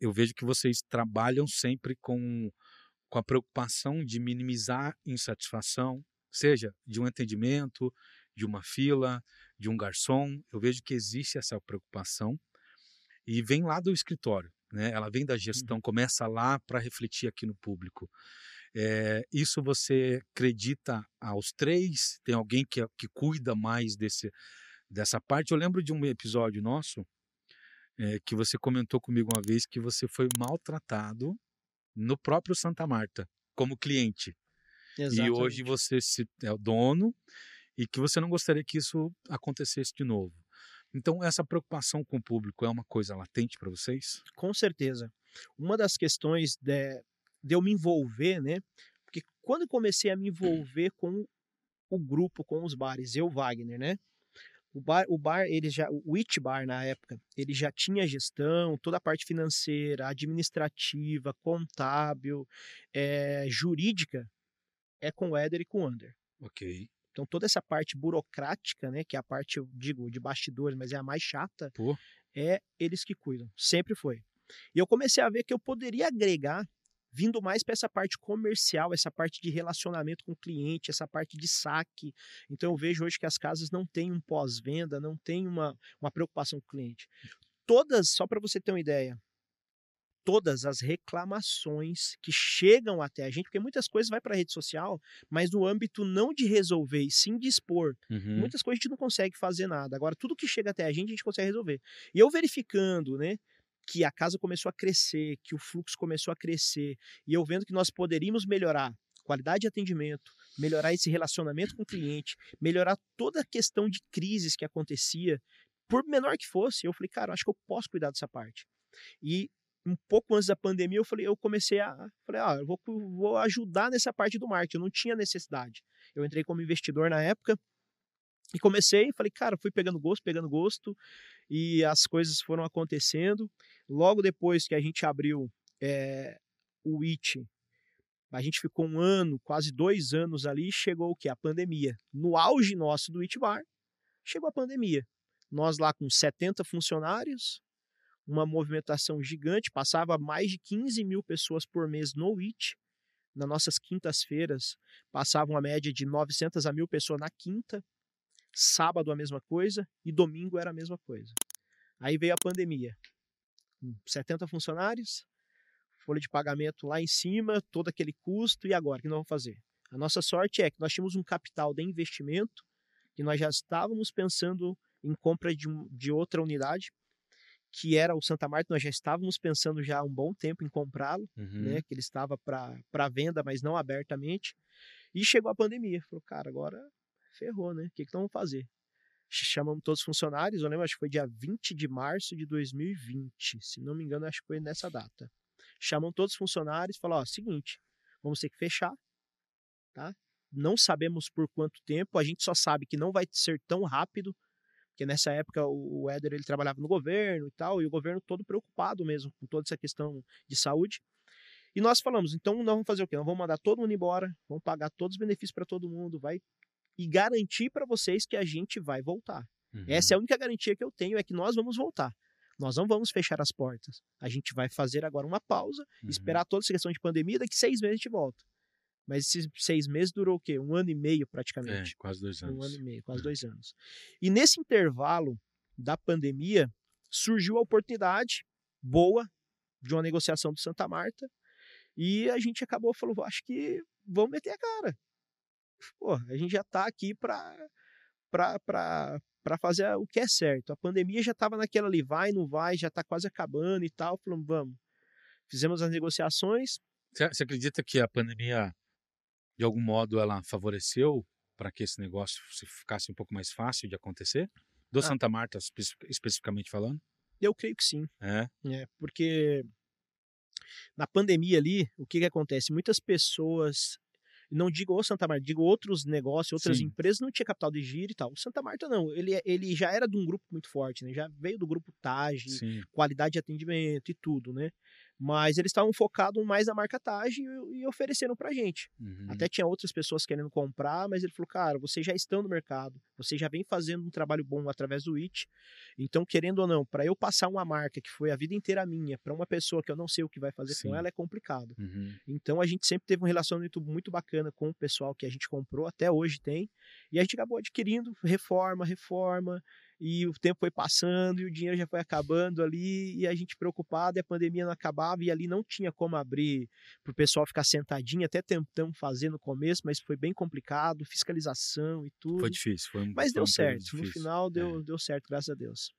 eu vejo que vocês trabalham sempre com, com a preocupação de minimizar insatisfação, seja de um atendimento, de uma fila, de um garçom. Eu vejo que existe essa preocupação e vem lá do escritório, né? Ela vem da gestão, uhum. começa lá para refletir aqui no público. É, isso você acredita aos três? Tem alguém que, que cuida mais desse, dessa parte? Eu lembro de um episódio nosso é, que você comentou comigo uma vez que você foi maltratado no próprio Santa Marta, como cliente. Exatamente. E hoje você se, é o dono e que você não gostaria que isso acontecesse de novo. Então, essa preocupação com o público é uma coisa latente para vocês? Com certeza. Uma das questões de, de eu me envolver, né? Porque quando comecei a me envolver com o grupo, com os bares, eu, Wagner, né? O bar, o bar, ele já, o It Bar na época, ele já tinha gestão, toda a parte financeira, administrativa, contábil, é, jurídica, é com o Éder e com o Under. Ok. Então toda essa parte burocrática, né, que é a parte, eu digo, de bastidores, mas é a mais chata, Pô. é eles que cuidam. Sempre foi. E eu comecei a ver que eu poderia agregar vindo mais para essa parte comercial, essa parte de relacionamento com o cliente, essa parte de saque. Então eu vejo hoje que as casas não têm um pós-venda, não tem uma, uma preocupação com o cliente. Todas, só para você ter uma ideia, todas as reclamações que chegam até a gente, porque muitas coisas vai para a rede social, mas no âmbito não de resolver, e sim de expor. Uhum. Muitas coisas a gente não consegue fazer nada. Agora, tudo que chega até a gente, a gente consegue resolver. E eu verificando, né? Que a casa começou a crescer, que o fluxo começou a crescer, e eu vendo que nós poderíamos melhorar qualidade de atendimento, melhorar esse relacionamento com o cliente, melhorar toda a questão de crises que acontecia, por menor que fosse, eu falei, cara, acho que eu posso cuidar dessa parte. E um pouco antes da pandemia, eu falei, eu comecei a, falei, ah, eu vou, vou ajudar nessa parte do marketing, eu não tinha necessidade. Eu entrei como investidor na época, e comecei, falei, cara, fui pegando gosto, pegando gosto, e as coisas foram acontecendo. Logo depois que a gente abriu é, o IT, a gente ficou um ano, quase dois anos ali, chegou o que? A pandemia. No auge nosso do IT Bar, chegou a pandemia. Nós lá com 70 funcionários, uma movimentação gigante, passava mais de 15 mil pessoas por mês no IT. Nas nossas quintas-feiras, passava uma média de 900 a mil pessoas na quinta sábado a mesma coisa e domingo era a mesma coisa. Aí veio a pandemia. 70 funcionários, folha de pagamento lá em cima, todo aquele custo, e agora? O que nós vamos fazer? A nossa sorte é que nós tínhamos um capital de investimento, que nós já estávamos pensando em compra de, de outra unidade, que era o Santa Marta, nós já estávamos pensando já há um bom tempo em comprá-lo, uhum. né, que ele estava para venda, mas não abertamente, e chegou a pandemia. Falou, cara, agora ferrou, né? O que, que nós vamos fazer? Chamamos todos os funcionários, eu lembro, acho que foi dia 20 de março de 2020, se não me engano, acho que foi nessa data. Chamam todos os funcionários e falam, ó, seguinte, vamos ter que fechar, tá? Não sabemos por quanto tempo, a gente só sabe que não vai ser tão rápido, porque nessa época o Éder ele trabalhava no governo e tal, e o governo todo preocupado mesmo com toda essa questão de saúde. E nós falamos, então nós vamos fazer o quê? Nós vamos mandar todo mundo embora, vamos pagar todos os benefícios para todo mundo, vai e garantir para vocês que a gente vai voltar. Uhum. Essa é a única garantia que eu tenho, é que nós vamos voltar. Nós não vamos fechar as portas. A gente vai fazer agora uma pausa, uhum. esperar toda essa questão de pandemia, daqui seis meses a gente volta. Mas esses seis meses durou o quê? Um ano e meio praticamente. É, quase dois anos. Um ano e meio, quase é. dois anos. E nesse intervalo da pandemia, surgiu a oportunidade boa de uma negociação do Santa Marta e a gente acabou falou, acho que vamos meter a cara pô, a gente já está aqui para fazer o que é certo. A pandemia já estava naquela ali, vai, não vai, já está quase acabando e tal. Falamos, vamos. Fizemos as negociações. Você acredita que a pandemia, de algum modo, ela favoreceu para que esse negócio ficasse um pouco mais fácil de acontecer? Do ah. Santa Marta, especificamente falando? Eu creio que sim. É? é porque na pandemia ali, o que, que acontece? Muitas pessoas não digo o Santa Marta, digo outros negócios, outras Sim. empresas não tinha capital de giro e tal. O Santa Marta não, ele, é, ele já era de um grupo muito forte, né? Já veio do grupo TAG, qualidade de atendimento e tudo, né? Mas eles estavam focados mais na marca Tage e, e ofereceram pra gente. Uhum. Até tinha outras pessoas querendo comprar, mas ele falou, cara, vocês já estão no mercado, vocês já vem fazendo um trabalho bom através do IT. Então, querendo ou não, para eu passar uma marca que foi a vida inteira minha para uma pessoa que eu não sei o que vai fazer Sim. com ela é complicado. Uhum. Então a gente sempre teve um relacionamento muito bacana com o pessoal que a gente comprou, até hoje tem. E a gente acabou adquirindo reforma, reforma, e o tempo foi passando e o dinheiro já foi acabando ali, e a gente preocupado, e a pandemia não acabava, e ali não tinha como abrir para o pessoal ficar sentadinho, até tentamos fazer no começo, mas foi bem complicado, fiscalização e tudo. Foi difícil. Foi um, Mas deu certo, no difícil. final deu, É. deu certo, graças a Deus.